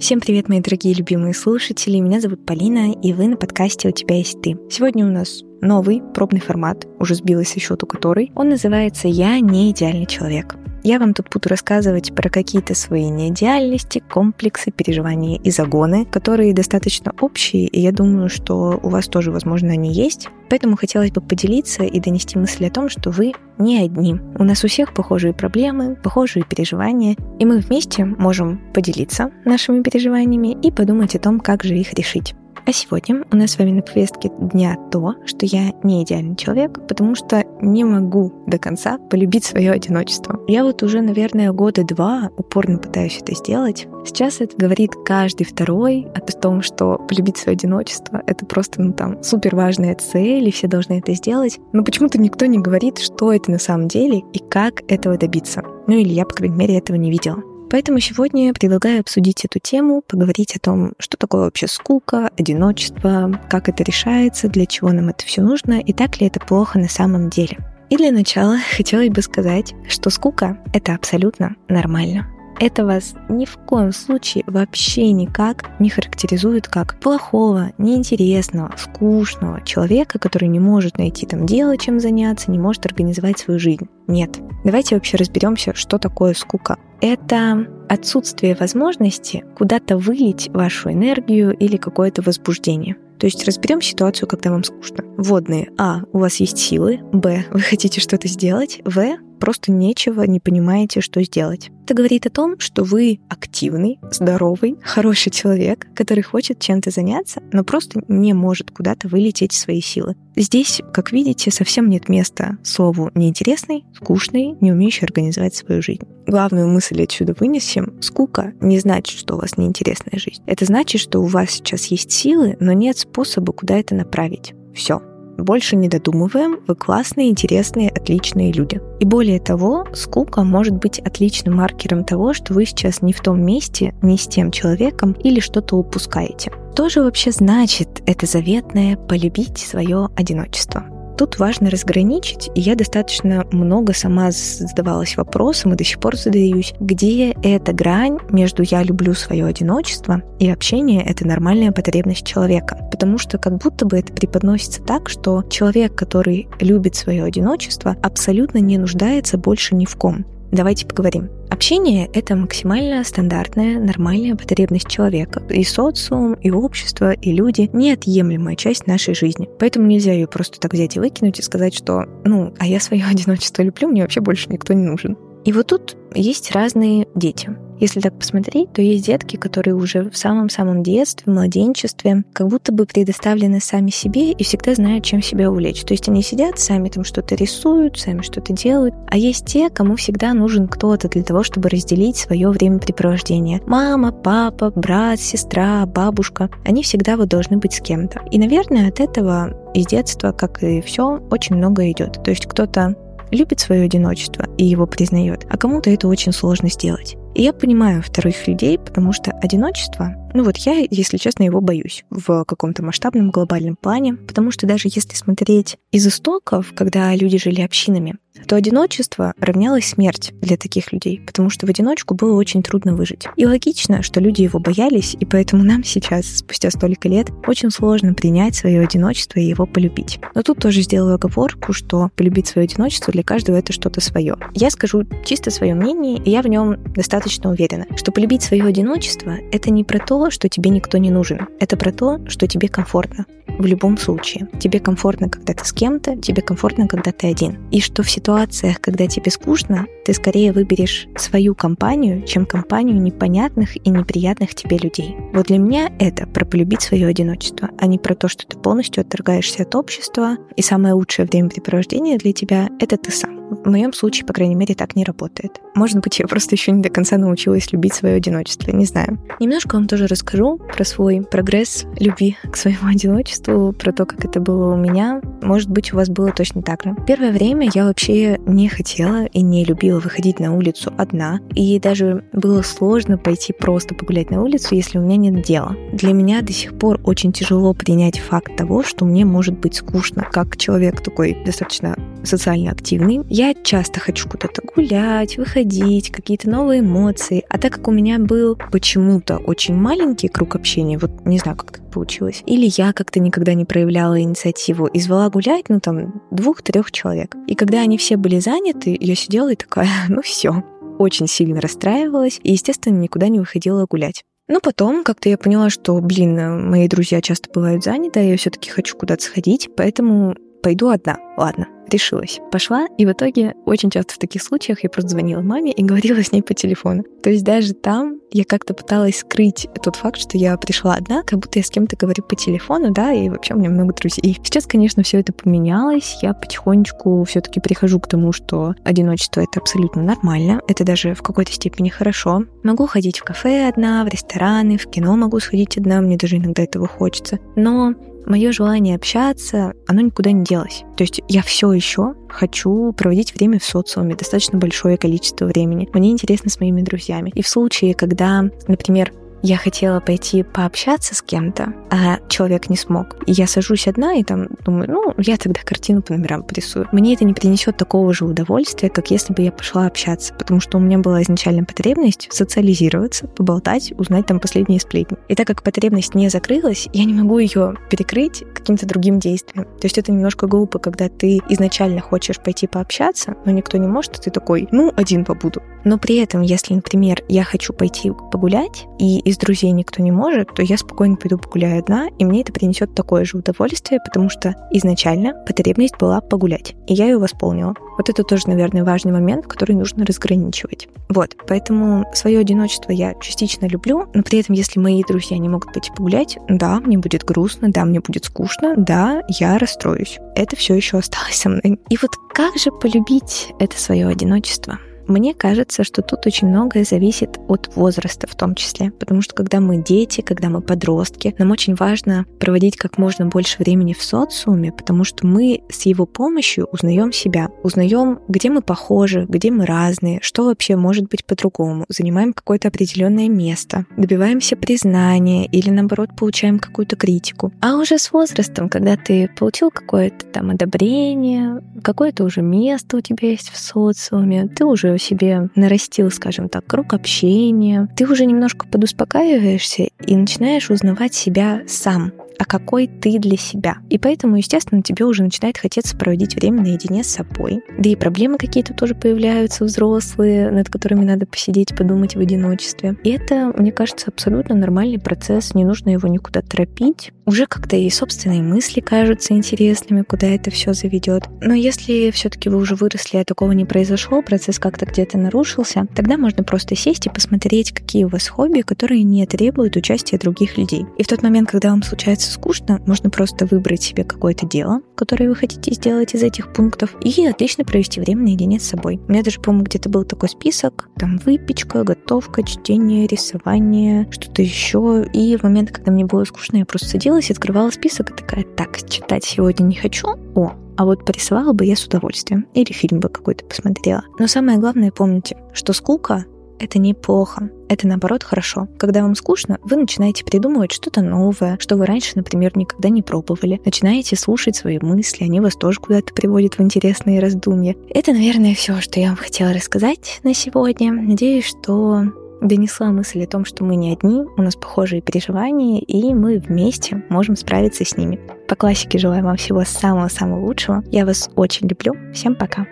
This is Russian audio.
Всем привет, мои дорогие любимые слушатели. Меня зовут Полина, и вы на подкасте «У тебя есть ты». Сегодня у нас новый пробный формат, уже сбилась со счету который. Он называется «Я не идеальный человек». Я вам тут буду рассказывать про какие-то свои неидеальности, комплексы, переживания и загоны, которые достаточно общие, и я думаю, что у вас тоже, возможно, они есть. Поэтому хотелось бы поделиться и донести мысль о том, что вы не одни. У нас у всех похожие проблемы, похожие переживания, и мы вместе можем поделиться нашими переживаниями и подумать о том, как же их решить. А сегодня у нас с вами на повестке дня то, что я не идеальный человек, потому что не могу до конца полюбить свое одиночество. Я вот уже, наверное, года два упорно пытаюсь это сделать. Сейчас это говорит каждый второй о том, что полюбить свое одиночество — это просто, ну там, супер важная цель, и все должны это сделать. Но почему-то никто не говорит, что это на самом деле и как этого добиться. Ну или я, по крайней мере, этого не видела. Поэтому сегодня я предлагаю обсудить эту тему, поговорить о том, что такое вообще скука, одиночество, как это решается, для чего нам это все нужно и так ли это плохо на самом деле. И для начала хотелось бы сказать, что скука — это абсолютно нормально это вас ни в коем случае вообще никак не характеризует как плохого, неинтересного, скучного человека, который не может найти там дело, чем заняться, не может организовать свою жизнь. Нет. Давайте вообще разберемся, что такое скука. Это отсутствие возможности куда-то вылить вашу энергию или какое-то возбуждение. То есть разберем ситуацию, когда вам скучно. Водные. А. У вас есть силы. Б. Вы хотите что-то сделать. В просто нечего, не понимаете, что сделать. Это говорит о том, что вы активный, здоровый, хороший человек, который хочет чем-то заняться, но просто не может куда-то вылететь свои силы. Здесь, как видите, совсем нет места слову неинтересный, скучный, не умеющий организовать свою жизнь. Главную мысль отсюда вынесем. Скука не значит, что у вас неинтересная жизнь. Это значит, что у вас сейчас есть силы, но нет способа, куда это направить. Все. Больше не додумываем, вы классные, интересные, отличные люди. И более того, скука может быть отличным маркером того, что вы сейчас не в том месте, не с тем человеком или что-то упускаете. Что же вообще значит это заветное «полюбить свое одиночество»? Тут важно разграничить, и я достаточно много сама задавалась вопросом и до сих пор задаюсь, где эта грань между «я люблю свое одиночество» и общение — это нормальная потребность человека. Потому что как будто бы это преподносится так, что человек, который любит свое одиночество, абсолютно не нуждается больше ни в ком. Давайте поговорим. Общение — это максимально стандартная, нормальная потребность человека. И социум, и общество, и люди — неотъемлемая часть нашей жизни. Поэтому нельзя ее просто так взять и выкинуть и сказать, что «ну, а я свое одиночество люблю, мне вообще больше никто не нужен». И вот тут есть разные дети. Если так посмотреть, то есть детки, которые уже в самом-самом детстве, младенчестве, как будто бы предоставлены сами себе и всегда знают, чем себя увлечь. То есть они сидят, сами там что-то рисуют, сами что-то делают. А есть те, кому всегда нужен кто-то для того, чтобы разделить свое времяпрепровождение. Мама, папа, брат, сестра, бабушка. Они всегда вот должны быть с кем-то. И, наверное, от этого из детства, как и все, очень много идет. То есть кто-то любит свое одиночество и его признает, а кому-то это очень сложно сделать. И я понимаю вторых людей, потому что одиночество, ну вот я, если честно, его боюсь в каком-то масштабном глобальном плане, потому что даже если смотреть из истоков, когда люди жили общинами, то одиночество равнялось смерть для таких людей, потому что в одиночку было очень трудно выжить. И логично, что люди его боялись, и поэтому нам сейчас, спустя столько лет, очень сложно принять свое одиночество и его полюбить. Но тут тоже сделаю оговорку, что полюбить свое одиночество для каждого это что-то свое. Я скажу чисто свое мнение, и я в нем достаточно уверена, что полюбить свое одиночество — это не про то, что тебе никто не нужен, это про то, что тебе комфортно в любом случае. Тебе комфортно, когда ты с кем-то, тебе комфортно, когда ты один. И что в ситуациях, когда тебе скучно, ты скорее выберешь свою компанию, чем компанию непонятных и неприятных тебе людей. Вот для меня это про полюбить свое одиночество, а не про то, что ты полностью отторгаешься от общества, и самое лучшее времяпрепровождение для тебя — это ты сам. В моем случае, по крайней мере, так не работает. Может быть, я просто еще не до конца научилась любить свое одиночество, не знаю. Немножко вам тоже расскажу про свой прогресс любви к своему одиночеству, про то, как это было у меня. Может быть, у вас было точно так же. Первое время я вообще не хотела и не любила выходить на улицу одна, и даже было сложно пойти просто погулять на улицу, если у меня нет дела. Для меня до сих пор очень тяжело принять факт того, что мне может быть скучно, как человек такой достаточно социально активный Я часто хочу куда-то гулять, выходить, какие-то новые эмоции. А так как у меня был почему-то очень маленький круг общения, вот не знаю, как так получилось, или я как-то никогда не проявляла инициативу и звала гулять, ну там, двух-трех человек. И когда они все были заняты, я сидела и такая, ну все, очень сильно расстраивалась и, естественно, никуда не выходила гулять. Но потом как-то я поняла, что, блин, мои друзья часто бывают заняты, а я все-таки хочу куда-то сходить, поэтому пойду одна. Ладно, решилась. Пошла, и в итоге очень часто в таких случаях я просто звонила маме и говорила с ней по телефону. То есть даже там я как-то пыталась скрыть тот факт, что я пришла одна, как будто я с кем-то говорю по телефону, да, и вообще у меня много друзей. Сейчас, конечно, все это поменялось. Я потихонечку все-таки прихожу к тому, что одиночество это абсолютно нормально. Это даже в какой-то степени хорошо. Могу ходить в кафе одна, в рестораны, в кино могу сходить одна, мне даже иногда этого хочется. Но мое желание общаться, оно никуда не делось. То есть я все еще хочу проводить время в социуме, достаточно большое количество времени. Мне интересно с моими друзьями. И в случае, когда, например, я хотела пойти пообщаться с кем-то, а человек не смог. И я сажусь одна и там думаю, ну, я тогда картину по номерам порисую. Мне это не принесет такого же удовольствия, как если бы я пошла общаться, потому что у меня была изначально потребность социализироваться, поболтать, узнать там последние сплетни. И так как потребность не закрылась, я не могу ее перекрыть каким-то другим действием. То есть это немножко глупо, когда ты изначально хочешь пойти пообщаться, но никто не может, и ты такой, ну, один побуду. Но при этом, если, например, я хочу пойти погулять, и из друзей никто не может, то я спокойно пойду погуляю одна, и мне это принесет такое же удовольствие, потому что изначально потребность была погулять, и я ее восполнила. Вот это тоже, наверное, важный момент, который нужно разграничивать. Вот, поэтому свое одиночество я частично люблю, но при этом, если мои друзья не могут пойти погулять, да, мне будет грустно, да, мне будет скучно, да, я расстроюсь. Это все еще осталось со мной. И вот как же полюбить это свое одиночество? Мне кажется, что тут очень многое зависит от возраста в том числе, потому что когда мы дети, когда мы подростки, нам очень важно проводить как можно больше времени в социуме, потому что мы с его помощью узнаем себя, узнаем, где мы похожи, где мы разные, что вообще может быть по-другому, занимаем какое-то определенное место, добиваемся признания или наоборот получаем какую-то критику. А уже с возрастом, когда ты получил какое-то там одобрение, какое-то уже место у тебя есть в социуме, ты уже себе нарастил, скажем так, круг общения, ты уже немножко подуспокаиваешься и начинаешь узнавать себя сам а какой ты для себя. И поэтому, естественно, тебе уже начинает хотеться проводить время наедине с собой. Да и проблемы какие-то тоже появляются взрослые, над которыми надо посидеть, подумать в одиночестве. И это, мне кажется, абсолютно нормальный процесс, не нужно его никуда торопить. Уже как-то и собственные мысли кажутся интересными, куда это все заведет. Но если все-таки вы уже выросли, а такого не произошло, процесс как-то где-то нарушился, тогда можно просто сесть и посмотреть, какие у вас хобби, которые не требуют участия других людей. И в тот момент, когда вам случается становится скучно, можно просто выбрать себе какое-то дело, которое вы хотите сделать из этих пунктов, и отлично провести время наедине с собой. У меня даже, по-моему, где-то был такой список, там выпечка, готовка, чтение, рисование, что-то еще. И в момент, когда мне было скучно, я просто садилась, открывала список и такая, так, читать сегодня не хочу, о, а вот порисовала бы я с удовольствием. Или фильм бы какой-то посмотрела. Но самое главное, помните, что скука это неплохо. Это наоборот хорошо. Когда вам скучно, вы начинаете придумывать что-то новое, что вы раньше, например, никогда не пробовали. Начинаете слушать свои мысли, они вас тоже куда-то приводят в интересные раздумья. Это, наверное, все, что я вам хотела рассказать на сегодня. Надеюсь, что донесла мысль о том, что мы не одни, у нас похожие переживания, и мы вместе можем справиться с ними. По классике желаю вам всего самого-самого лучшего. Я вас очень люблю. Всем пока.